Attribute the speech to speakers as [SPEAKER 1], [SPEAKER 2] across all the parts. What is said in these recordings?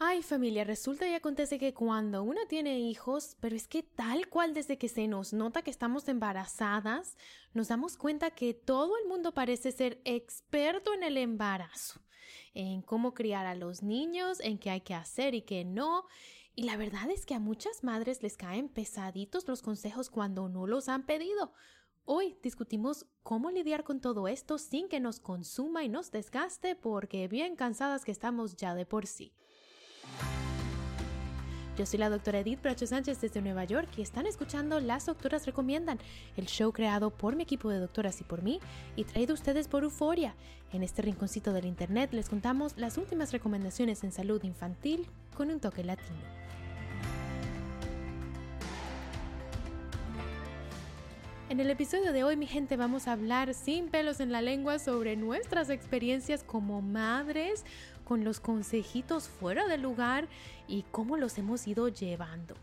[SPEAKER 1] Ay familia, resulta y acontece que cuando uno tiene hijos, pero es que tal cual desde que se nos nota que estamos embarazadas, nos damos cuenta que todo el mundo parece ser experto en el embarazo, en cómo criar a los niños, en qué hay que hacer y qué no. Y la verdad es que a muchas madres les caen pesaditos los consejos cuando no los han pedido. Hoy discutimos cómo lidiar con todo esto sin que nos consuma y nos desgaste porque bien cansadas que estamos ya de por sí. Yo soy la doctora Edith Bracho Sánchez desde Nueva York y están escuchando Las Doctoras Recomiendan, el show creado por mi equipo de doctoras y por mí y traído a ustedes por Euforia. En este rinconcito del internet les contamos las últimas recomendaciones en salud infantil con un toque latino. En el episodio de hoy, mi gente, vamos a hablar sin pelos en la lengua sobre nuestras experiencias como madres, con los consejitos fuera del lugar y cómo los hemos ido llevando.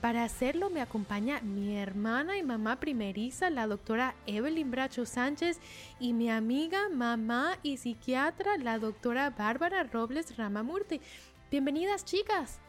[SPEAKER 1] Para hacerlo me acompaña mi hermana y mamá primeriza, la doctora Evelyn Bracho Sánchez, y mi amiga, mamá y psiquiatra, la doctora Bárbara Robles Ramamurti. Bienvenidas, chicas.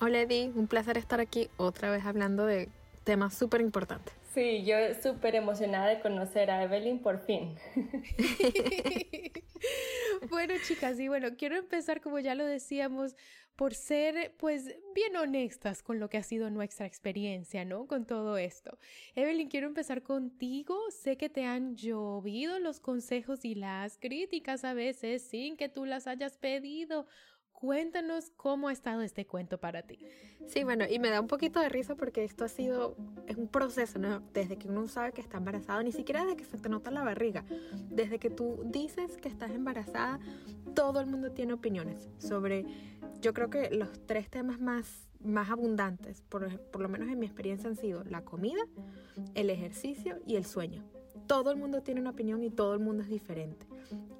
[SPEAKER 2] Hola, Eddie. Un placer estar aquí otra vez hablando de temas súper importantes.
[SPEAKER 3] Sí, yo súper emocionada de conocer a Evelyn por fin.
[SPEAKER 1] bueno, chicas, y bueno, quiero empezar, como ya lo decíamos, por ser, pues, bien honestas con lo que ha sido nuestra experiencia, ¿no? Con todo esto. Evelyn, quiero empezar contigo. Sé que te han llovido los consejos y las críticas a veces sin que tú las hayas pedido. Cuéntanos cómo ha estado este cuento para ti.
[SPEAKER 2] Sí, bueno, y me da un poquito de risa porque esto ha sido es un proceso, ¿no? Desde que uno sabe que está embarazado, ni siquiera desde que se te nota la barriga, desde que tú dices que estás embarazada, todo el mundo tiene opiniones sobre, yo creo que los tres temas más, más abundantes, por, por lo menos en mi experiencia, han sido la comida, el ejercicio y el sueño todo el mundo tiene una opinión y todo el mundo es diferente.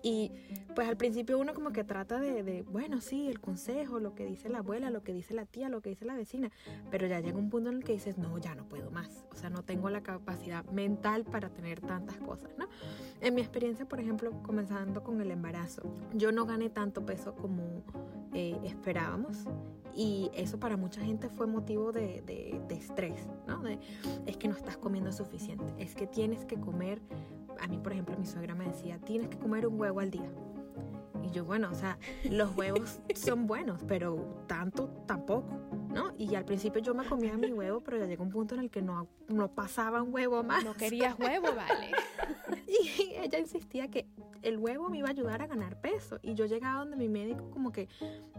[SPEAKER 2] Y pues al principio uno como que trata de, bueno, sí, el consejo, lo que dice la abuela, lo que dice la tía, lo que dice la vecina, pero ya llega un punto en el que dices, no, ya no puedo más, o sea, no tengo la capacidad mental para tener tantas cosas, ¿no? En mi experiencia, por ejemplo, comenzando con el embarazo, yo no gané tanto peso como eh, esperábamos y eso para mucha gente fue motivo de, de, de estrés, ¿no? De, es que no estás comiendo suficiente, es que tienes que comer, a mí por ejemplo mi suegra me decía, tienes que comer un huevo al día. Y yo, bueno, o sea, los huevos son buenos, pero tanto tampoco. ¿no? Y al principio yo me comía mi huevo, pero ya llegó un punto en el que no, no pasaba un huevo más.
[SPEAKER 1] No querías huevo, vale.
[SPEAKER 2] y ella insistía que el huevo me iba a ayudar a ganar peso. Y yo llegaba donde mi médico como que,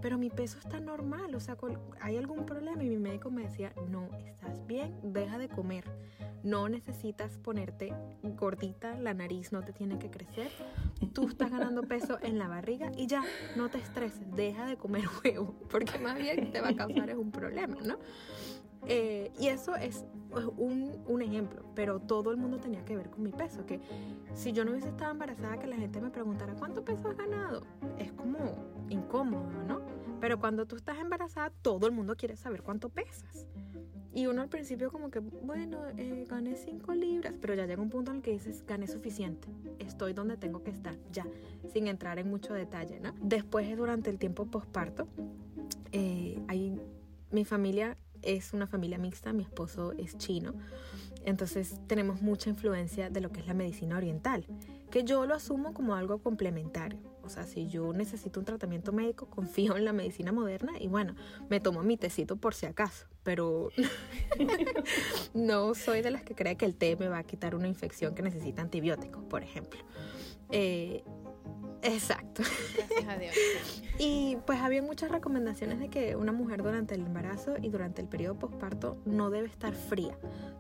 [SPEAKER 2] pero mi peso está normal, o sea, ¿hay algún problema? Y mi médico me decía, no, estás bien, deja de comer. No necesitas ponerte gordita, la nariz no te tiene que crecer. Tú estás ganando peso en la barriga y ya, no te estreses, deja de comer huevo, porque más bien te va a causar un problema, ¿no? Eh, y eso es un, un, ejemplo, pero todo el mundo tenía que ver con mi peso, que si yo no hubiese estado embarazada, que la gente me preguntara, ¿cuánto peso has ganado? Es como incómodo, ¿no? Pero cuando tú estás embarazada, todo el mundo quiere saber cuánto pesas. Y uno al principio como que, bueno, eh, gané 5 libras, pero ya llega un punto en el que dices, gané suficiente, estoy donde tengo que estar, ya, sin entrar en mucho detalle, ¿no? Después, durante el tiempo posparto, eh, hay, mi familia es una familia mixta, mi esposo es chino, entonces tenemos mucha influencia de lo que es la medicina oriental, que yo lo asumo como algo complementario. O sea, si yo necesito un tratamiento médico, confío en la medicina moderna y bueno, me tomo mi tecito por si acaso, pero no soy de las que cree que el té me va a quitar una infección que necesita antibióticos, por ejemplo. Eh, Exacto.
[SPEAKER 1] Gracias a Dios.
[SPEAKER 2] Y pues había muchas recomendaciones de que una mujer durante el embarazo y durante el periodo postparto no debe estar fría.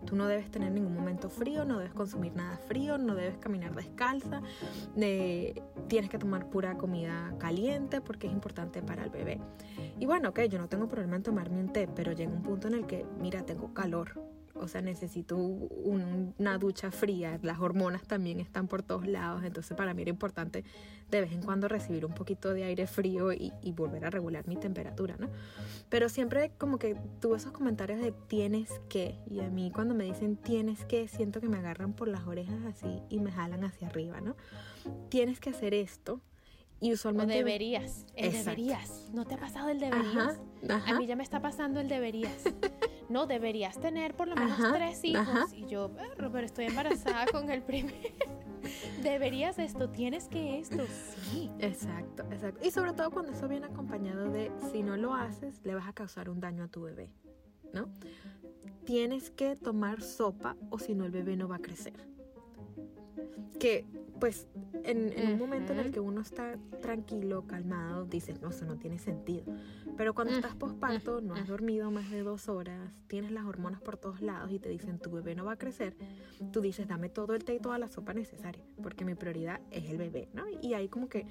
[SPEAKER 2] Tú no debes tener ningún momento frío, no debes consumir nada frío, no debes caminar descalza, de, tienes que tomar pura comida caliente porque es importante para el bebé. Y bueno, ok, yo no tengo problema en tomarme un té, pero llega un punto en el que, mira, tengo calor, o sea, necesito una ducha fría, las hormonas también están por todos lados, entonces para mí era importante de vez en cuando recibir un poquito de aire frío y, volver a regular mi temperatura, ¿no? Pero siempre como que tuve esos comentarios de tienes que, y a mí cuando me dicen tienes que, siento que me agarran por las orejas así y me jalan hacia arriba, ¿no? Tienes que hacer esto. Y usualmente...
[SPEAKER 1] O deberías. El deberías. ¿No te ha pasado el deberías? A mí ya me está pasando el deberías. no, deberías tener por lo menos tres hijos. Y yo, pero estoy embarazada con el primer. deberías esto, tienes que esto, sí.
[SPEAKER 2] Exacto, exacto. Y sobre todo cuando eso viene acompañado de, si no lo haces, le vas a causar un daño a tu bebé, ¿no? Tienes que tomar sopa o si no el bebé no va a crecer. Que pues en, un momento en el que uno está tranquilo, calmado, dices, no, eso no tiene sentido. Pero cuando estás posparto, no has dormido más de dos horas, tienes las hormonas por todos lados y te dicen, tu bebé no va a crecer, tú dices, dame todo el té y toda la sopa necesaria, porque mi prioridad es el bebé, ¿no? Y ahí como que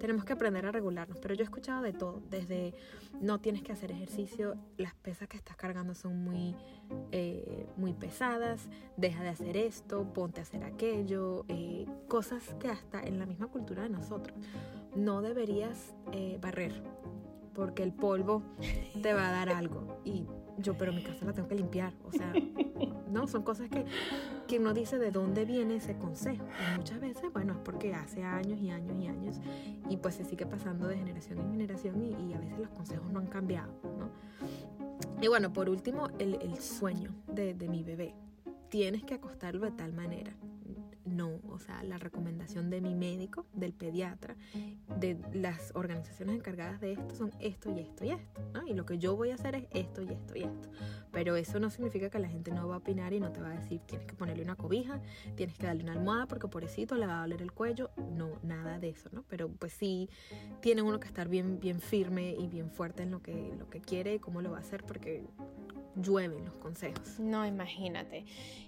[SPEAKER 2] tenemos que aprender a regularnos. Pero yo he escuchado de todo, desde no tienes que hacer ejercicio, las pesas que estás cargando son muy, eh, muy pesadas, deja de hacer esto, ponte a hacer aquello, eh, cosas que hasta en la misma cultura de nosotros no deberías eh, barrer porque el polvo te va a dar algo. Y yo, pero mi casa la tengo que limpiar. O sea, no, son cosas que, que uno dice de dónde viene ese consejo. Y muchas veces, bueno, es porque hace años y años y años y pues se sigue pasando de generación en generación y, a veces los consejos no han cambiado, ¿no? Y bueno, por último, el, el sueño de, de mi bebé. Tienes que acostarlo de tal manera no, o sea, la recomendación de mi médico, del pediatra, de las organizaciones encargadas de esto son esto y esto y esto, ¿no? Y lo que yo voy a hacer es esto y esto y esto. Pero eso no significa que la gente no va a opinar y no te va a decir tienes que ponerle una cobija, tienes que darle una almohada porque pobrecito le va a doler el cuello, no, nada de eso, ¿no? Pero pues sí tiene uno que estar bien, bien firme y bien fuerte en lo que, lo que quiere y cómo lo va a hacer porque llueven los consejos.
[SPEAKER 1] No, imagínate.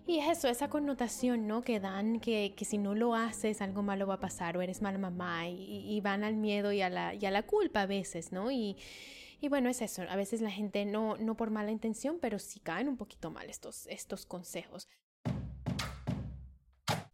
[SPEAKER 1] Y es eso, esa connotación, ¿no? Que dan que, que si no lo haces algo malo va a pasar o eres mala mamá y, van al miedo y a, la, a la culpa a veces, ¿no? Y, y bueno, es eso, a veces la gente no, no por mala intención, pero sí caen un poquito mal estos, estos consejos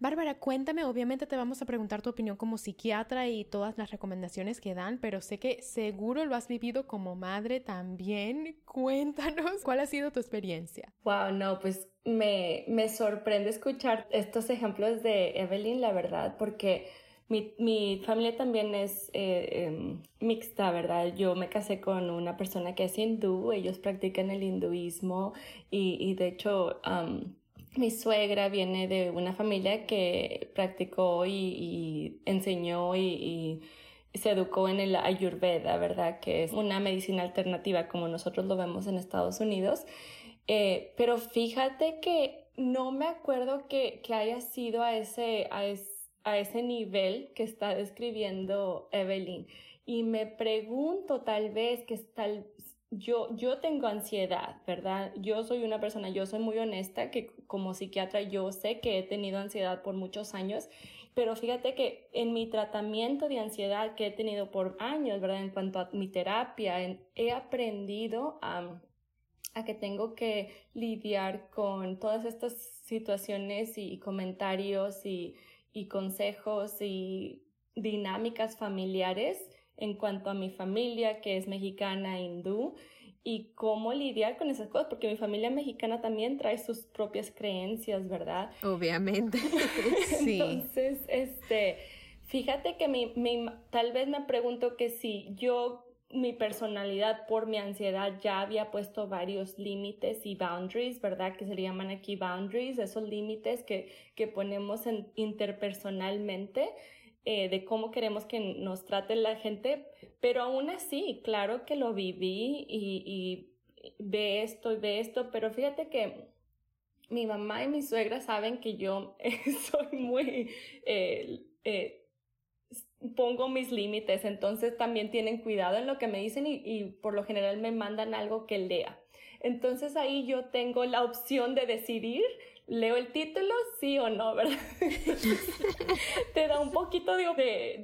[SPEAKER 1] Bárbara, cuéntame, obviamente te vamos a preguntar tu opinión como psiquiatra y todas las recomendaciones que dan, pero sé que seguro lo has vivido como madre también. Cuéntanos cuál ha sido tu experiencia.
[SPEAKER 3] Wow, no, pues me, me sorprende escuchar estos ejemplos de Evelyn, la verdad, porque mi, mi familia también es eh, em, mixta, ¿verdad? Yo me casé con una persona que es hindú, ellos practican el hinduismo y, y de hecho... Mi suegra viene de una familia que practicó y, enseñó y, se educó en el ayurveda, ¿verdad? Que es una medicina alternativa como nosotros lo vemos en Estados Unidos. Eh, pero fíjate que no me acuerdo que, haya sido a ese, a, a ese nivel que está describiendo Evelyn. Y me pregunto tal vez que tal, yo, yo tengo ansiedad, ¿verdad? Yo soy una persona, yo soy muy honesta, que como psiquiatra yo sé que he tenido ansiedad por muchos años, pero fíjate que en mi tratamiento de ansiedad que he tenido por años, ¿verdad? En cuanto a mi terapia, he aprendido a, a que tengo que lidiar con todas estas situaciones y, comentarios y, y consejos y dinámicas familiares en cuanto a mi familia, que es mexicana, hindú, y cómo lidiar con esas cosas, porque mi familia mexicana también trae sus propias creencias, ¿verdad?
[SPEAKER 2] Obviamente.
[SPEAKER 3] sí. Entonces, este, Fíjate que mi, tal vez me pregunto que si yo mi personalidad por mi ansiedad ya había puesto varios límites y boundaries, ¿verdad? Que se le llaman aquí boundaries, esos límites que, que ponemos en, interpersonalmente eh, de cómo queremos que nos trate la gente, pero aún así, claro que lo viví y, ve esto y ve esto, pero fíjate que mi mamá y mi suegra saben que yo soy muy... Eh, eh, pongo mis límites, entonces también tienen cuidado en lo que me dicen y, y, por lo general me mandan algo que lea. Entonces ahí yo tengo la opción de decidir leo el título, sí o no, ¿verdad? Te da un poquito de,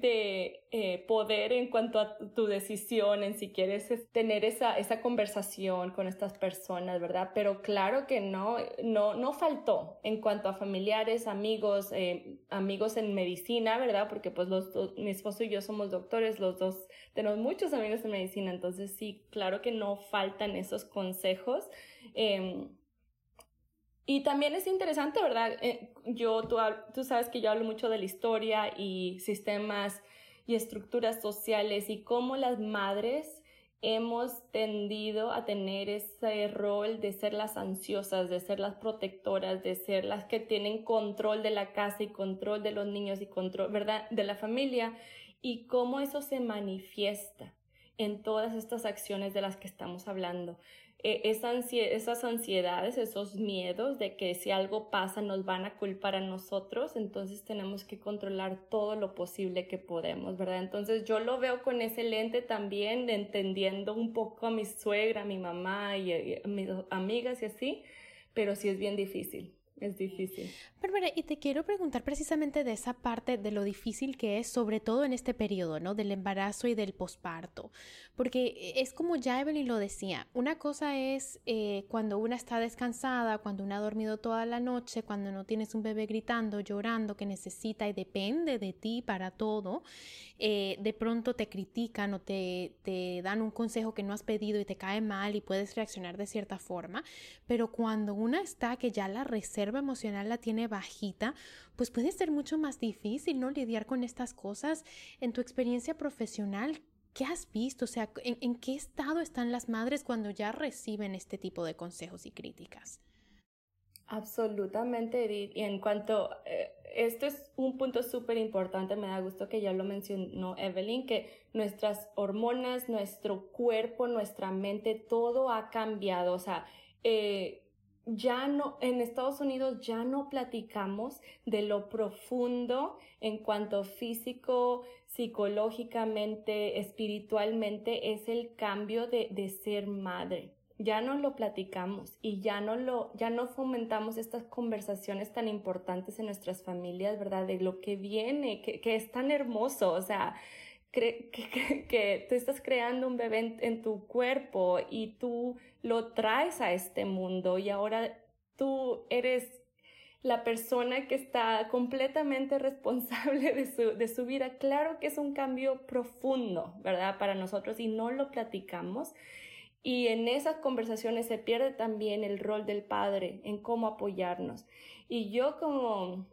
[SPEAKER 3] de, eh, poder en cuanto a tu decisión, en si quieres tener esa, esa conversación con estas personas, ¿verdad? Pero claro que no, no, no faltó en cuanto a familiares, amigos, eh, amigos en medicina, ¿verdad? Porque pues los mi esposo y yo somos doctores, los dos tenemos muchos amigos en medicina, entonces sí, claro que no faltan esos consejos. Eh, y también es interesante, ¿verdad? Eh, yo, tú, tú sabes que yo hablo mucho de la historia y sistemas y estructuras sociales y cómo las madres hemos tendido a tener ese rol de ser las ansiosas, de ser las protectoras, de ser las que tienen control de la casa y control de los niños y control, ¿verdad?, de la familia y cómo eso se manifiesta en todas estas acciones de las que estamos hablando. E, esas ansiedades, esos miedos de que si algo pasa nos van a culpar a nosotros, entonces tenemos que controlar todo lo posible que podemos, ¿verdad? Entonces yo lo veo con ese lente también, entendiendo un poco a mi suegra, a mi mamá y a mis amigas y así, pero sí es bien difícil es difícil.
[SPEAKER 1] Bárbara, y te quiero preguntar precisamente de esa parte de lo difícil que es, sobre todo en este periodo, ¿no? Del embarazo y del posparto. Porque es como ya Evelyn lo decía, una cosa es eh, cuando una está descansada, cuando una ha dormido toda la noche, cuando no tienes un bebé gritando, llorando, que necesita y depende de ti para todo, eh, de pronto te critican o te, te dan un consejo que no has pedido y te cae mal y puedes reaccionar de cierta forma. Pero cuando una está que ya la reserva, emocional la tiene bajita, pues puede ser mucho más difícil, ¿no? Lidiar con estas cosas. En tu experiencia profesional, ¿qué has visto? O sea, ¿en, qué estado están las madres cuando ya reciben este tipo de consejos y críticas?
[SPEAKER 3] Absolutamente, Edith. Y en cuanto, eh, esto es un punto súper importante, me da gusto que ya lo mencionó Evelyn, que nuestras hormonas, nuestro cuerpo, nuestra mente, todo ha cambiado. O sea, eh, ya no, en Estados Unidos ya no platicamos de lo profundo en cuanto físico, psicológicamente, espiritualmente es el cambio de, de ser madre. Ya no lo platicamos y ya no lo, ya no fomentamos estas conversaciones tan importantes en nuestras familias, ¿verdad? De lo que viene, que, que es tan hermoso, o sea, que, tú estás creando un bebé en, tu cuerpo y tú lo traes a este mundo y ahora tú eres la persona que está completamente responsable de su, de su vida. Claro que es un cambio profundo, ¿verdad? Para nosotros y no lo platicamos. Y en esas conversaciones se pierde también el rol del padre en cómo apoyarnos. Y yo como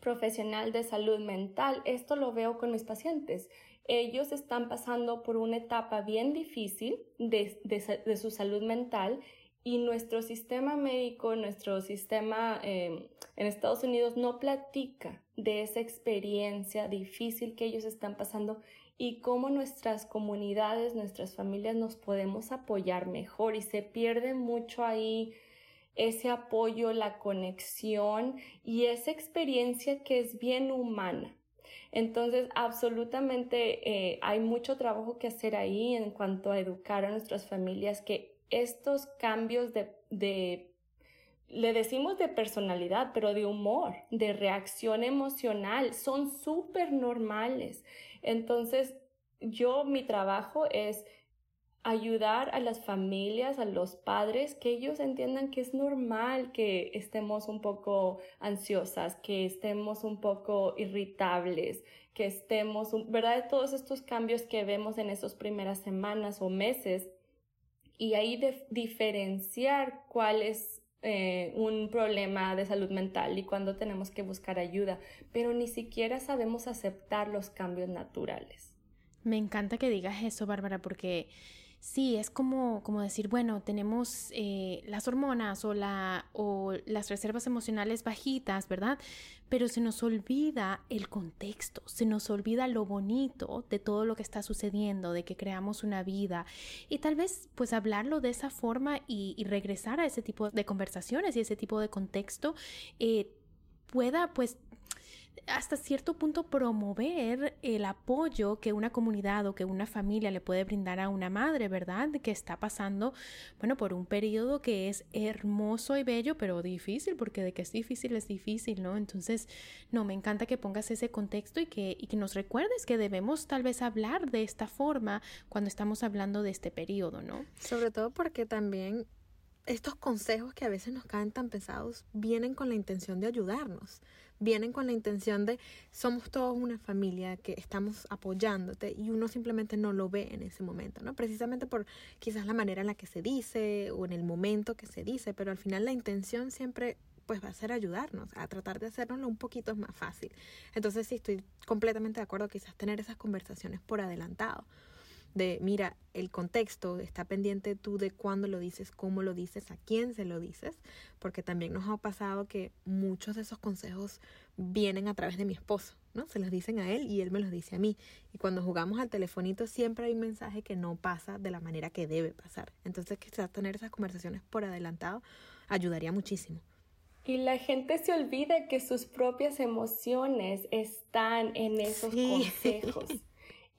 [SPEAKER 3] profesional de salud mental, esto lo veo con mis pacientes ellos están pasando por una etapa bien difícil de, su salud mental y nuestro sistema médico, nuestro sistema em, en Estados Unidos no platica de esa experiencia difícil que ellos están pasando y cómo nuestras comunidades, nuestras familias nos podemos apoyar mejor y se pierde mucho ahí ese apoyo, la conexión y esa experiencia que es bien humana. Entonces, absolutamente eh, hay mucho trabajo que hacer ahí en cuanto a educar a nuestras familias que estos cambios de, de le decimos de personalidad, pero de humor, de reacción emocional, son súper normales. Entonces, yo, mi trabajo es ayudar a las familias, a los padres, que ellos entiendan que es normal que estemos un poco ansiosas, que estemos un poco irritables, que estemos, ¿verdad? Todos estos cambios que vemos en esas primeras semanas o meses y ahí de diferenciar cuál es eh, un problema de salud mental y cuándo tenemos que buscar ayuda, pero ni siquiera sabemos aceptar los cambios naturales.
[SPEAKER 1] Me encanta que digas eso, Bárbara, porque sí, es como, como decir, bueno, tenemos eh, las hormonas o, la, o las reservas emocionales bajitas, ¿verdad? Pero se nos olvida el contexto, se nos olvida lo bonito de todo lo que está sucediendo, de que creamos una vida y tal vez pues hablarlo de esa forma y, regresar a ese tipo de conversaciones y ese tipo de contexto eh, pueda pues hasta cierto punto promover el apoyo que una comunidad o que una familia le puede brindar a una madre, ¿verdad? Que está pasando, bueno, por un periodo que es hermoso y bello, pero difícil, porque de que es difícil es difícil, ¿no? Entonces, no, me encanta que pongas ese contexto y que, y que nos recuerdes que debemos tal vez hablar de esta forma cuando estamos hablando de este periodo, ¿no?
[SPEAKER 2] Sobre todo porque también estos consejos que a veces nos caen tan pesados vienen con la intención de ayudarnos vienen con la intención de somos todos una familia que estamos apoyándote y uno simplemente no lo ve en ese momento, ¿no? Precisamente por quizás la manera en la que se dice o en el momento que se dice, pero al final la intención siempre pues va a ser ayudarnos a tratar de hacernoslo un poquito más fácil. Entonces sí estoy completamente de acuerdo quizás tener esas conversaciones por adelantado de, mira, el contexto, está pendiente tú de cuándo lo dices, cómo lo dices, a quién se lo dices, porque también nos ha pasado que muchos de esos consejos vienen a través de mi esposo, ¿no? Se los dicen a él y él me los dice a mí. Y cuando jugamos al telefonito siempre hay un mensaje que no pasa de la manera que debe pasar. Entonces quizás tener esas conversaciones por adelantado ayudaría muchísimo.
[SPEAKER 3] Y la gente se olvida que sus propias emociones están en esos consejos.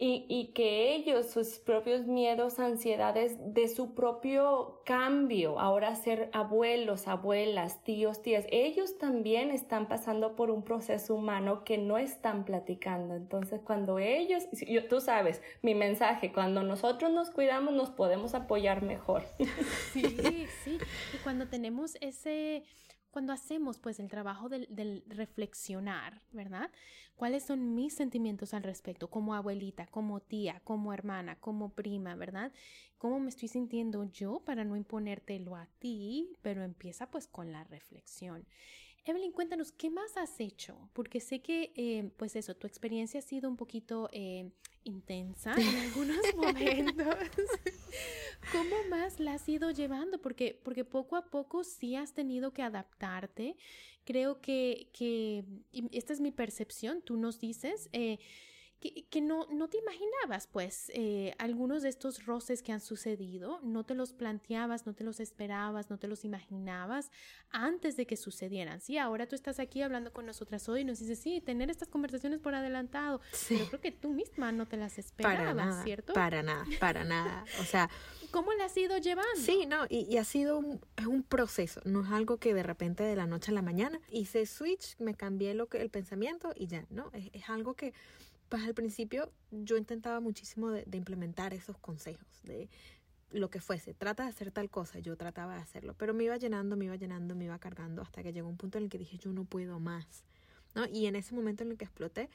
[SPEAKER 3] y, y, que ellos, sus propios miedos, ansiedades de su propio cambio, ahora ser abuelos, abuelas, tíos, tías, ellos también están pasando por un proceso humano que no están platicando. Entonces, cuando ellos, tú sabes, mi mensaje, cuando nosotros nos cuidamos, nos podemos apoyar mejor.
[SPEAKER 1] Sí, sí. Y cuando tenemos ese cuando hacemos pues el trabajo del, reflexionar, ¿verdad? ¿Cuáles son mis sentimientos al respecto como abuelita, como tía, como hermana, como prima, ¿verdad? ¿Cómo me estoy sintiendo yo para no imponértelo a ti? Pero empieza pues con la reflexión. Evelyn, cuéntanos, ¿qué más has hecho? Porque sé que, eh, pues eso, tu experiencia ha sido un poquito eh, intensa en algunos momentos. ¿Cómo más la has ido llevando? Porque, porque poco a poco sí has tenido que adaptarte. Creo que, que esta es mi percepción, tú nos dices. Eh, que, no, no te imaginabas, pues, eh, algunos de estos roces que han sucedido, no te los planteabas, no te los esperabas, no te los imaginabas antes de que sucedieran. Sí, ahora tú estás aquí hablando con nosotras hoy y nos dices, sí, tener estas conversaciones por adelantado, sí. pero creo que tú misma no te las esperabas, ¿cierto?
[SPEAKER 2] Para nada, para nada. O sea...
[SPEAKER 1] ¿Cómo la has ido llevando?
[SPEAKER 2] Sí, no, y, ha sido un, es un proceso, no es algo que de repente de la noche a la mañana hice switch, me cambié lo que, el pensamiento y ya, ¿no? es algo que pues al principio yo intentaba muchísimo de, implementar esos consejos, de lo que fuese, trata de hacer tal cosa, yo trataba de hacerlo, pero me iba llenando, me iba llenando, me iba cargando hasta que llegó un punto en el que dije yo no puedo más, ¿no? Y en ese momento en el que exploté,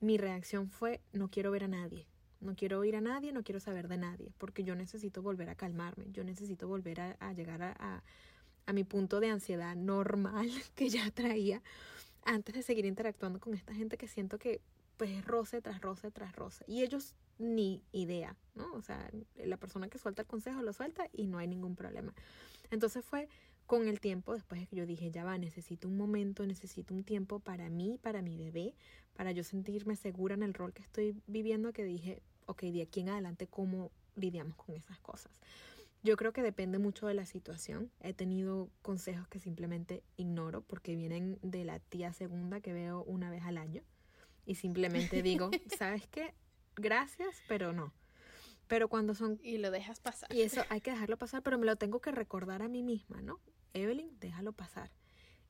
[SPEAKER 2] mi reacción fue no quiero ver a nadie, no quiero oír a nadie, no quiero saber de nadie, porque yo necesito volver a calmarme, yo necesito volver a, llegar a, a mi punto de ansiedad normal que ya traía antes de seguir interactuando con esta gente que siento que pues roce tras roce tras roce. Y ellos ni idea, ¿no? O sea, la persona que suelta el consejo lo suelta y no hay ningún problema. Entonces fue con el tiempo, después de que yo dije, ya va, necesito un momento, necesito un tiempo para mí, para mi bebé, para yo sentirme segura en el rol que estoy viviendo, que dije, ok, de aquí en adelante, ¿cómo lidiamos con esas cosas? Yo creo que depende mucho de la situación. He tenido consejos que simplemente ignoro porque vienen de la tía segunda que veo una vez al año y simplemente digo, ¿sabes qué? Gracias, pero no. Pero cuando son...
[SPEAKER 1] Y lo dejas pasar.
[SPEAKER 2] Y eso hay que dejarlo pasar, pero me lo tengo que recordar a mí misma, ¿no? Evelyn, déjalo pasar.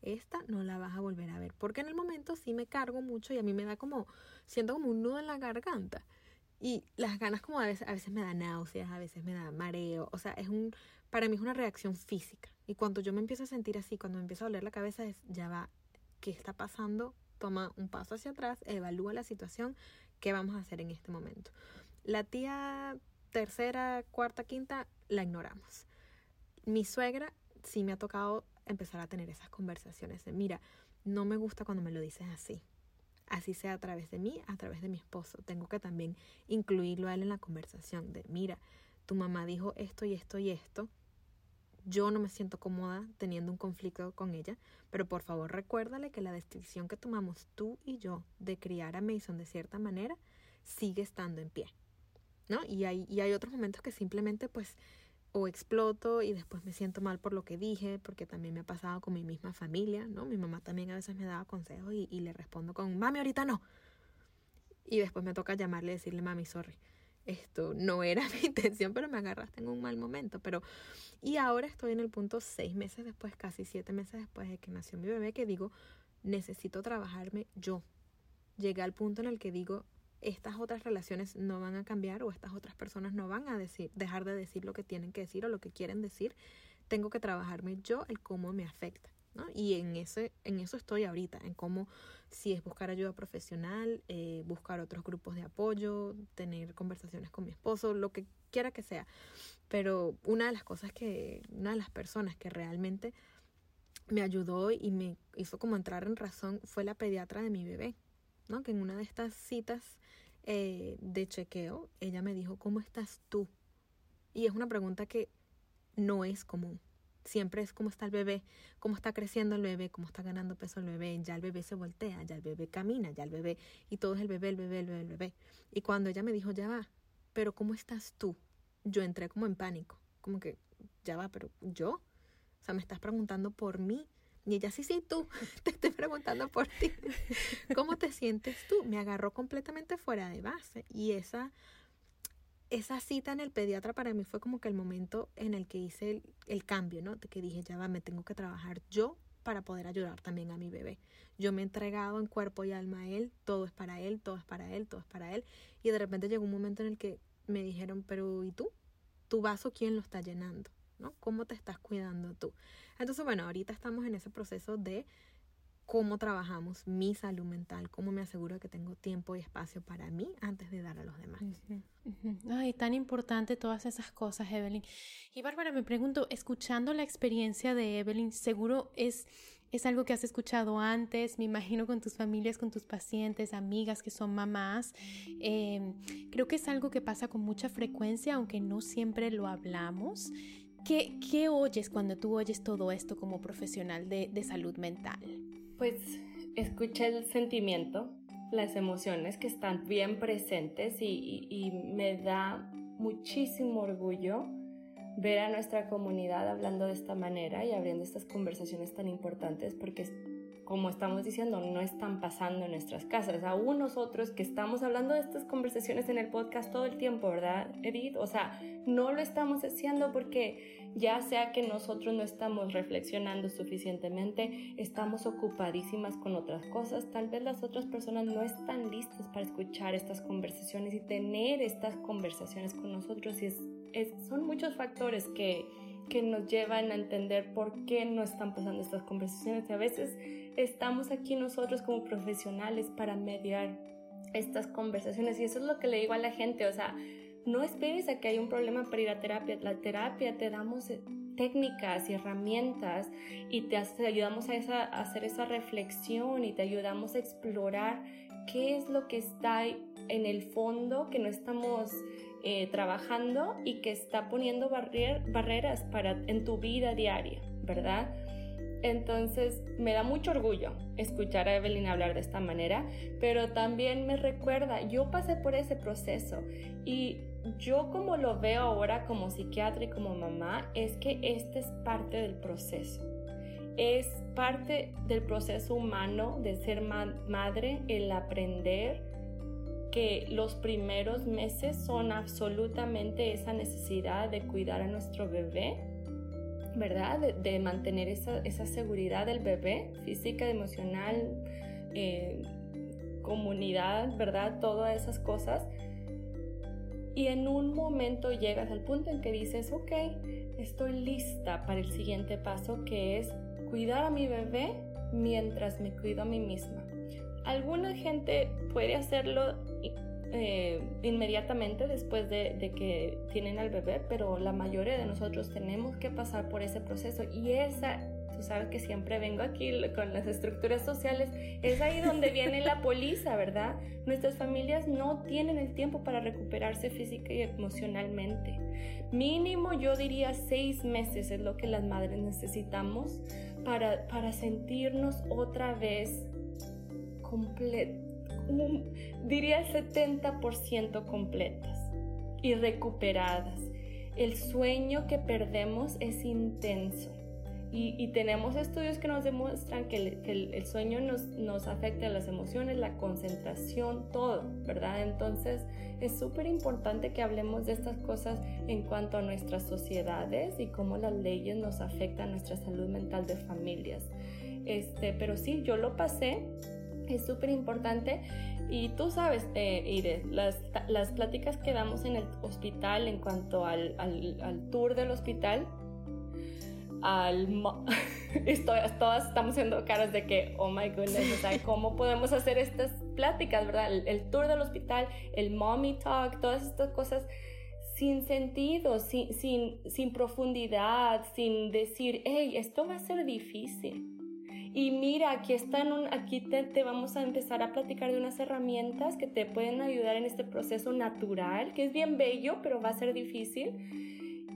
[SPEAKER 2] Esta no la vas a volver a ver. Porque en el momento sí me cargo mucho y a mí me da como, siento como un nudo en la garganta. Y las ganas como a veces, a veces me da náuseas, a veces me da mareo. O sea, es un, para mí es una reacción física. Y cuando yo me empiezo a sentir así, cuando me empiezo a doler la cabeza, es, ya va, ¿qué está pasando? Toma un paso hacia atrás, evalúa la situación, qué vamos a hacer en este momento. La tía tercera, cuarta, quinta, la ignoramos. Mi suegra sí me ha tocado empezar a tener esas conversaciones de, mira, no me gusta cuando me lo dices así. Así sea a través de mí, a través de mi esposo. Tengo que también incluirlo a él en la conversación de, mira, tu mamá dijo esto y esto y esto. Yo no me siento cómoda teniendo un conflicto con ella, pero por favor recuérdale que la decisión que tomamos tú y yo de criar a Mason de cierta manera sigue estando en pie. ¿No? Y hay, otros momentos que simplemente pues o exploto y después me siento mal por lo que dije, porque también me ha pasado con mi misma familia, ¿no? Mi mamá también a veces me daba consejos y, y le respondo con, mami, ahorita no. Y después me toca llamarle y decirle, mami, sorry. Esto no era mi intención, pero me agarraste en un mal momento. Pero, y ahora estoy en el punto seis meses después, casi siete meses después de que nació mi bebé, que digo, necesito trabajarme yo. Llegué al punto en el que digo, estas otras relaciones no van a cambiar o estas otras personas no van a decir, dejar de decir lo que tienen que decir o lo que quieren decir, tengo que trabajarme yo el cómo me afecta. ¿No? Y en, ese, en eso estoy ahorita, en cómo si es buscar ayuda profesional, eh, buscar otros grupos de apoyo, tener conversaciones con mi esposo, lo que quiera que sea. Pero una de las cosas que, una de las personas que realmente me ayudó y me hizo como entrar en razón fue la pediatra de mi bebé, ¿no? Que en una de estas citas eh, de chequeo, ella me dijo, ¿cómo estás tú? Y es una pregunta que no es común. Siempre es cómo está el bebé, cómo está creciendo el bebé, cómo está ganando peso el bebé, ya el bebé se voltea, ya el bebé camina, ya el bebé, y todo es el bebé, el bebé, el bebé, el bebé. Y cuando ella me dijo, ya va, pero ¿cómo estás tú? Yo entré como en pánico, como que, ya va, pero yo, o sea, me estás preguntando por mí, y ella, sí, sí, tú, te estoy preguntando por ti. ¿Cómo te sientes tú? Me agarró completamente fuera de base. Y esa, esa cita en el pediatra para mí fue como que el momento en el que hice el, cambio, ¿no? De que dije, ya va, me tengo que trabajar yo para poder ayudar también a mi bebé. Yo me he entregado en cuerpo y alma a él, todo es para él, todo es para él, todo es para él. Y de repente llegó un momento en el que me dijeron, pero ¿y tú? ¿Tu vaso quién lo está llenando? ¿No? ¿Cómo te estás cuidando tú? Entonces, bueno, ahorita estamos en ese proceso de cómo trabajamos mi salud mental, cómo me aseguro que tengo tiempo y espacio para mí antes de dar a los demás.
[SPEAKER 1] Ay, tan importante todas esas cosas, Evelyn. Y Bárbara, me pregunto, escuchando la experiencia de Evelyn, seguro es, es algo que has escuchado antes, me imagino con tus familias, con tus pacientes, amigas que son mamás. Eh, creo que es algo que pasa con mucha frecuencia, aunque no siempre lo hablamos. ¿Qué, ¿Qué, oyes cuando tú oyes todo esto como profesional de, de salud mental?
[SPEAKER 3] Pues escucha el sentimiento, las emociones que están bien presentes y, y, y, me da muchísimo orgullo ver a nuestra comunidad hablando de esta manera y abriendo estas conversaciones tan importantes porque como estamos diciendo, no están pasando en nuestras casas. Aún nosotros que estamos hablando de estas conversaciones en el podcast todo el tiempo, ¿verdad, Edith? O sea, no lo estamos haciendo porque ya sea que nosotros no estamos reflexionando suficientemente, estamos ocupadísimas con otras cosas, tal vez las otras personas no están listas para escuchar estas conversaciones y tener estas conversaciones con nosotros. Y es, son muchos factores que que nos llevan a entender por qué no están pasando estas conversaciones. Y a veces estamos aquí nosotros como profesionales para mediar estas conversaciones. Y eso es lo que le digo a la gente, o sea, no esperes a que haya un problema para ir a terapia. La terapia te damos eh, técnicas y herramientas y te, ayudamos a, hacer esa reflexión y te ayudamos a explorar qué es lo que está en el fondo que no estamos eh, trabajando y que está poniendo barreras para, en tu vida diaria, ¿verdad? Entonces me da mucho orgullo escuchar a Evelyn hablar de esta manera, pero también me recuerda, yo pasé por ese proceso y yo como lo veo ahora como psiquiatra y como mamá, es que este es parte del proceso. Es parte del proceso humano de ser madre, el aprender que los primeros meses son absolutamente esa necesidad de cuidar a nuestro bebé, ¿verdad? De, mantener esa, seguridad del bebé, física, emocional, eh, comunidad, ¿verdad? Todas esas cosas. Y en un momento llegas al punto en que dices, ok, estoy lista para el siguiente paso que es cuidar a mi bebé mientras me cuido a mí misma. Alguna gente puede hacerlo eh, inmediatamente después de, que tienen al bebé, pero la mayoría de nosotros tenemos que pasar por ese proceso y esa tú sabes que siempre vengo aquí con las estructuras sociales, es ahí donde viene la poliza, ¿verdad? Nuestras familias no tienen el tiempo para recuperarse física y emocionalmente. Mínimo yo diría seis meses es lo que las madres necesitamos para, para sentirnos otra vez completas, diría 70% completas y recuperadas. El sueño que perdemos es intenso. Y, tenemos estudios que nos demuestran que el, sueño nos, nos, afecta las emociones, la concentración, todo, ¿verdad? Entonces es súper importante que hablemos de estas cosas en cuanto a nuestras sociedades y cómo las leyes nos afectan nuestra salud mental de familias. Este, pero sí, yo lo pasé, es súper importante y tú sabes, eh, Ire, las, las, pláticas que damos en el hospital en cuanto al, al, tour del hospital, al... Estoy, todas estamos haciendo caras de que, oh my goodness, ¿cómo podemos hacer estas pláticas, verdad? El, tour del hospital, el mommy talk, todas estas cosas sin sentido, sin, sin, sin profundidad, sin decir, hey, esto va a ser difícil y mira, aquí, están aquí te, vamos a empezar a platicar de unas herramientas que te pueden ayudar en este proceso natural, que es bien bello, pero va a ser difícil.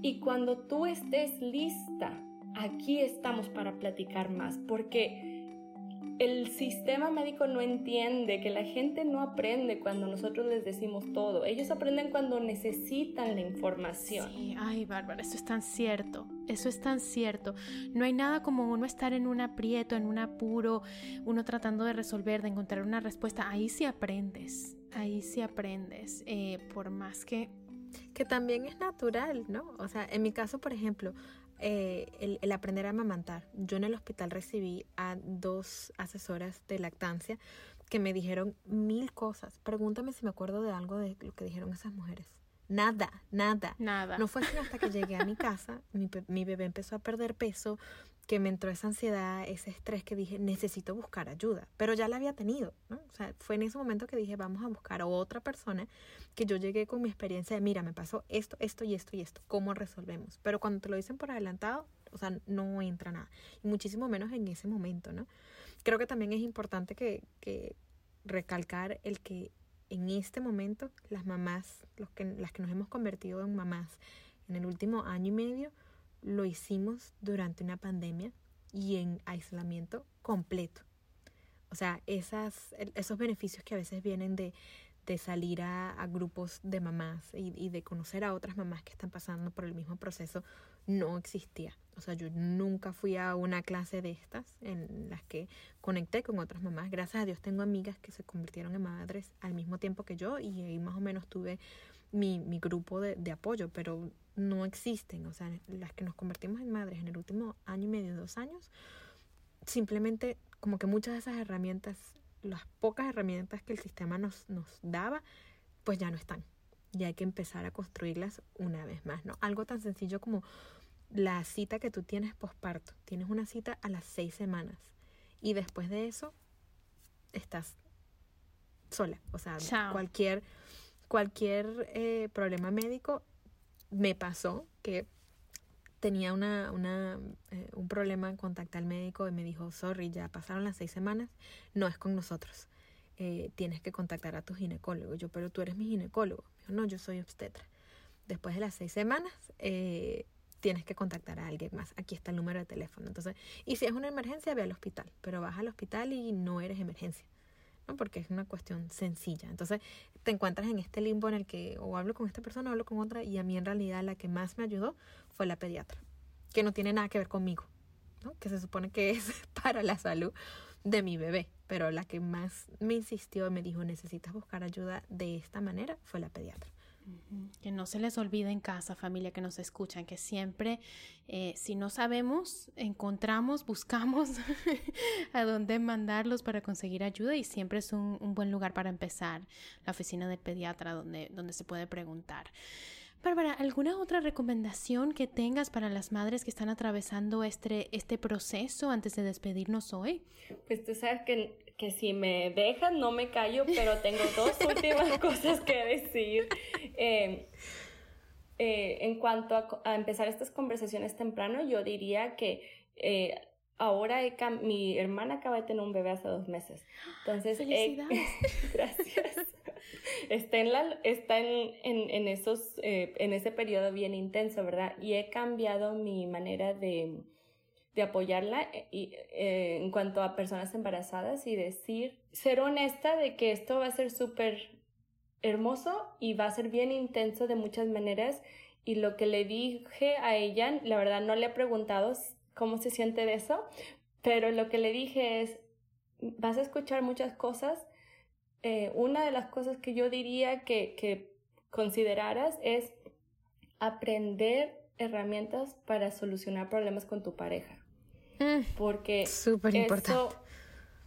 [SPEAKER 3] Y cuando tú estés lista, aquí estamos para platicar más, porque el sistema médico no entiende que la gente no aprende cuando nosotros les decimos todo. Ellos aprenden cuando necesitan la información.
[SPEAKER 1] Sí, ay, Bárbara, eso es tan cierto. Eso es tan cierto. No hay nada como uno estar en un aprieto, en un apuro, uno tratando de resolver, de encontrar una respuesta. Ahí sí aprendes. Ahí sí aprendes. Eh, por más que
[SPEAKER 2] que también es natural, ¿no? O sea, en mi caso, por ejemplo, eh, el, aprender a amamantar. Yo en el hospital recibí a dos asesoras de lactancia que me dijeron mil cosas. Pregúntame si me acuerdo de algo de lo que dijeron esas mujeres. Nada, nada.
[SPEAKER 1] Nada.
[SPEAKER 2] No fue hasta que llegué a mi casa, mi, mi bebé empezó a perder peso, que me entró esa ansiedad, ese estrés que dije, necesito buscar ayuda, pero ya la había tenido, ¿no? O sea, fue en ese momento que dije, vamos a buscar a otra persona que yo llegué con mi experiencia de, mira, me pasó esto, esto y esto y esto, ¿cómo resolvemos? Pero cuando te lo dicen por adelantado, o sea, no entra nada, y muchísimo menos en ese momento, ¿no? Creo que también es importante que, que recalcar el que en este momento las mamás, los que, las que nos hemos convertido en mamás en el último año y medio, lo hicimos durante una pandemia y en aislamiento completo. O sea, esas, esos beneficios que a veces vienen de, de salir a, grupos de mamás y, y, de conocer a otras mamás que están pasando por el mismo proceso no existía. O sea, yo nunca fui a una clase de estas en las que conecté con otras mamás. Gracias a Dios tengo amigas que se convirtieron en madres al mismo tiempo que yo y ahí más o menos tuve mi, mi grupo de, de apoyo, pero no existen, o sea, las que nos convertimos en madres en el último año y medio, dos años, simplemente como que muchas de esas herramientas, las pocas herramientas que el sistema nos, nos daba, pues ya no están. Y hay que empezar a construirlas una vez más, ¿no? Algo tan sencillo como la cita que tú tienes posparto. Tienes una cita a las seis semanas y después de eso estás sola. O sea, cualquier, cualquier eh, problema médico me pasó que tenía una, una, eh, un problema en contactar al médico y me dijo, sorry, ya pasaron las seis semanas, no es con nosotros. Eh, tienes que contactar a tu ginecólogo. Yo, pero tú eres mi ginecólogo. dijo, no, yo soy obstetra. Después de las seis semanas, eh, tienes que contactar a alguien más. Aquí está el número de teléfono. Entonces, y si es una emergencia, ve al hospital. Pero vas al hospital y no eres emergencia. ¿No? Porque es una cuestión sencilla. Entonces te encuentras en este limbo en el que o hablo con esta persona o hablo con otra y a mí en realidad la que más me ayudó fue la pediatra, que no tiene nada que ver conmigo, ¿no? que se supone que es para la salud de mi bebé, pero la que más me insistió y me dijo necesitas buscar ayuda de esta manera fue la pediatra.
[SPEAKER 1] Que no se les olvide en casa, familia que nos escuchan, que siempre, eh, si no sabemos, encontramos, buscamos a dónde mandarlos para conseguir ayuda y siempre es un, buen lugar para empezar, la oficina del pediatra donde, donde se puede preguntar. Bárbara, ¿alguna otra recomendación que tengas para las madres que están atravesando este, este proceso antes de despedirnos hoy?
[SPEAKER 3] Pues tú sabes que, que si me dejan no me callo, pero tengo dos últimas cosas que decir. Eh, eh, en cuanto a, empezar estas conversaciones temprano, yo diría que eh, ahora mi hermana acaba de tener un bebé hace dos meses. Entonces,
[SPEAKER 1] Felicidades.
[SPEAKER 3] gracias. está en, la, está en, en, esos, eh, en ese periodo bien intenso, ¿verdad? Y he cambiado mi manera de, de apoyarla eh, y, eh, en cuanto a personas embarazadas y decir, ser honesta de que esto va a ser súper hermoso y va a ser bien intenso de muchas maneras. Y lo que le dije a ella, la verdad no le he preguntado cómo se siente de eso, pero lo que le dije es, vas a escuchar muchas cosas. Eh, una de las cosas que yo diría que, que consideraras es aprender herramientas para solucionar problemas con tu pareja.
[SPEAKER 2] Mm,
[SPEAKER 3] porque
[SPEAKER 2] súper importante.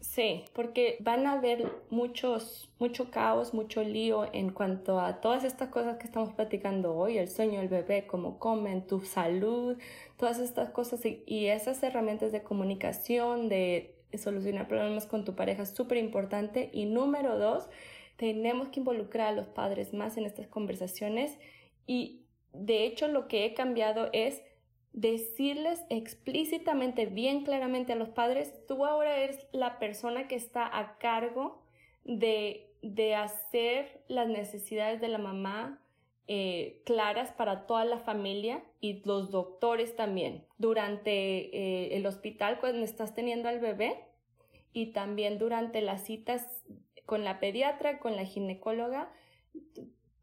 [SPEAKER 3] Sí, porque van a haber muchos, mucho caos, mucho lío en cuanto a todas estas cosas que estamos platicando hoy, el sueño del bebé, cómo comen, tu salud, todas estas cosas y, esas herramientas de comunicación, de solucionar problemas con tu pareja es súper importante. Y número dos, tenemos que involucrar a los padres más en estas conversaciones y de hecho lo que he cambiado es decirles explícitamente, bien claramente a los padres, tú ahora eres la persona que está a cargo de, de hacer las necesidades de la mamá eh, claras para toda la familia y los doctores también. Durante eh, el hospital, cuando estás teniendo al bebé y también durante las citas con la pediatra, con la ginecóloga,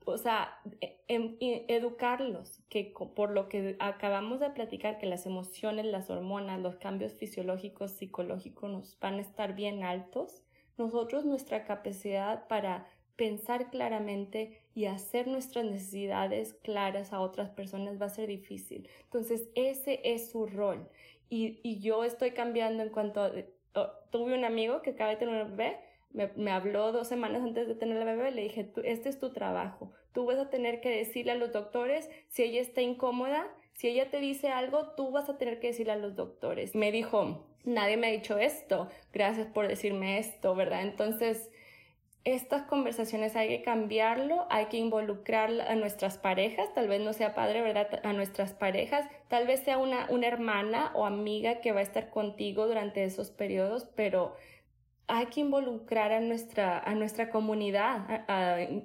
[SPEAKER 3] o sea, e, em, educarlos, que por lo que acabamos de platicar, que las emociones, las hormonas, los cambios fisiológicos, psicológicos nos van a estar bien altos, nosotros nuestra capacidad para pensar claramente y hacer nuestras necesidades claras a otras personas va a ser difícil. Entonces, ese es su rol. Y, y yo estoy cambiando en cuanto a... Tuve un amigo que acaba de tener un bebé me, habló dos semanas antes de tener la bebé, le dije, este es tu trabajo. Tú vas a tener que decirle a los doctores si ella está incómoda, si ella te dice algo, tú vas a tener que decirle a los doctores. Me dijo, nadie me ha dicho esto, gracias por decirme esto, ¿verdad? Entonces, estas conversaciones hay que cambiarlo, hay que involucrar a nuestras parejas, tal vez no sea padre, ¿verdad? A nuestras parejas, tal vez sea una, una hermana o amiga que va a estar contigo durante esos periodos, pero hay que involucrar a nuestra, a nuestra comunidad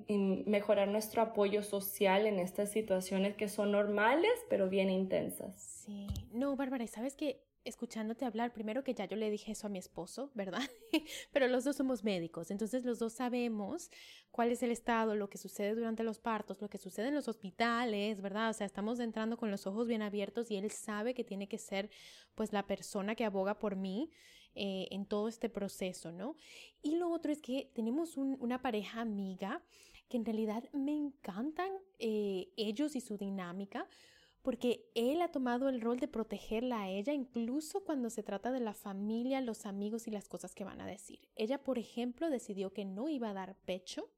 [SPEAKER 3] y mejorar nuestro apoyo social en estas situaciones que son normales, pero bien intensas.
[SPEAKER 1] Sí, no, Bárbara, y sabes que escuchándote hablar, primero que ya yo le dije eso a mi esposo, ¿verdad? Pero los dos somos médicos, entonces los dos sabemos cuál es el estado, lo que sucede durante los partos, lo que sucede en los hospitales, ¿verdad? O sea, estamos entrando con los ojos bien abiertos y él sabe que tiene que ser pues la persona que aboga por mí eh, en todo este proceso, ¿no? Y lo otro es que tenemos una pareja amiga que en realidad me encantan eh, ellos y su dinámica porque él ha tomado el rol de protegerla a ella incluso cuando se trata de la familia, los amigos y las cosas que van a decir. Ella, por ejemplo, decidió que no iba a dar pecho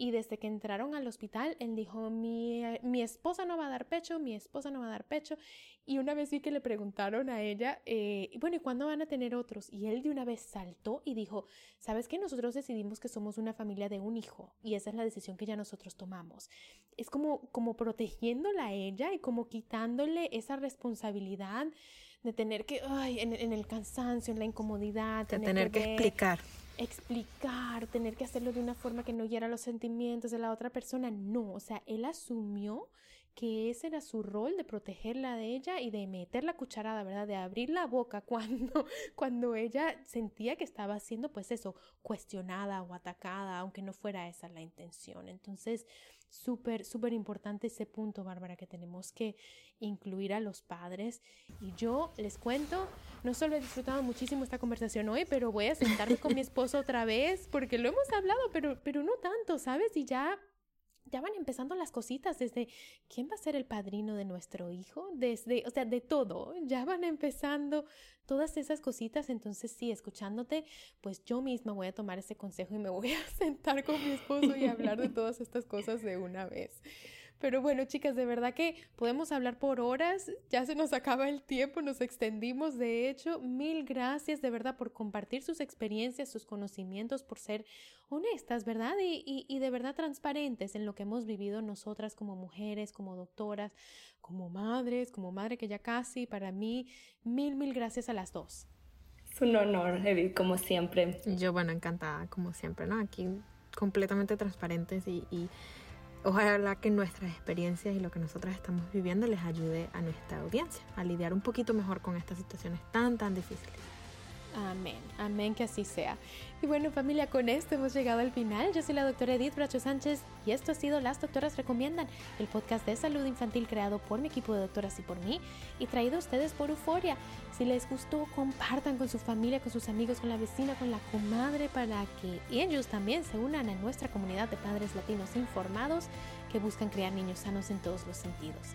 [SPEAKER 1] y desde que entraron al hospital, él dijo, mi, mi, esposa no va a dar pecho, mi esposa no va a dar pecho. Y una vez vi que le preguntaron a ella, eh, bueno, ¿y cuándo van a tener otros? Y él de una vez saltó y dijo, ¿sabes qué? Nosotros decidimos que somos una familia de un hijo y esa es la decisión que ya nosotros tomamos. Es como, como protegiéndola a ella y como quitándole esa responsabilidad de tener que, ay, en, el cansancio, en la incomodidad.
[SPEAKER 2] De tener, que explicar
[SPEAKER 1] explicar, tener que hacerlo de una forma que no hiera los sentimientos de la otra persona. No, o sea, él asumió que ese era su rol de protegerla de ella y de meter la cucharada, ¿verdad? De abrir la boca cuando, cuando ella sentía que estaba siendo, pues eso, cuestionada o atacada, aunque no fuera esa la intención. Entonces, súper, súper importante ese punto, Bárbara, que tenemos que incluir a los padres. Y yo les cuento, no solo he disfrutado muchísimo esta conversación hoy, pero voy a sentarme con mi esposo otra vez, porque lo hemos hablado, pero, pero no tanto, ¿sabes? Y ya ya van empezando las cositas desde quién va a ser el padrino de nuestro hijo, desde, o sea, de todo, ya van empezando todas esas cositas, entonces sí, escuchándote, pues yo misma voy a tomar ese consejo y me voy a sentar con mi esposo y hablar de todas estas cosas de una vez. Pero bueno, chicas, de verdad que podemos hablar por horas, ya se nos acaba el tiempo, nos extendimos. De hecho, mil gracias de verdad por compartir sus experiencias, sus conocimientos, por ser honestas, ¿verdad? Y, y, de verdad transparentes en lo que hemos vivido nosotras como mujeres, como doctoras, como madres, como madre que ya casi, para mí, mil, mil gracias a las dos.
[SPEAKER 3] Es un honor, Edith, como siempre.
[SPEAKER 2] Yo, bueno, encantada, como siempre, ¿no? Aquí completamente transparentes y Ojalá que nuestras experiencias y lo que nosotras estamos viviendo les ayude a nuestra audiencia a lidiar un poquito mejor con estas situaciones tan, tan difíciles.
[SPEAKER 1] Amén, amén que así sea. Y bueno familia, con esto hemos llegado al final. Yo soy la doctora Edith Bracho Sánchez y esto ha sido Las Doctoras Recomiendan, el podcast de salud infantil creado por mi equipo de doctoras y por mí y traído a ustedes por Euforia. Si les gustó, compartan con su familia, con sus amigos, con la vecina, con la comadre para que ellos también se unan a nuestra comunidad de padres latinos informados que buscan crear niños sanos en todos los sentidos.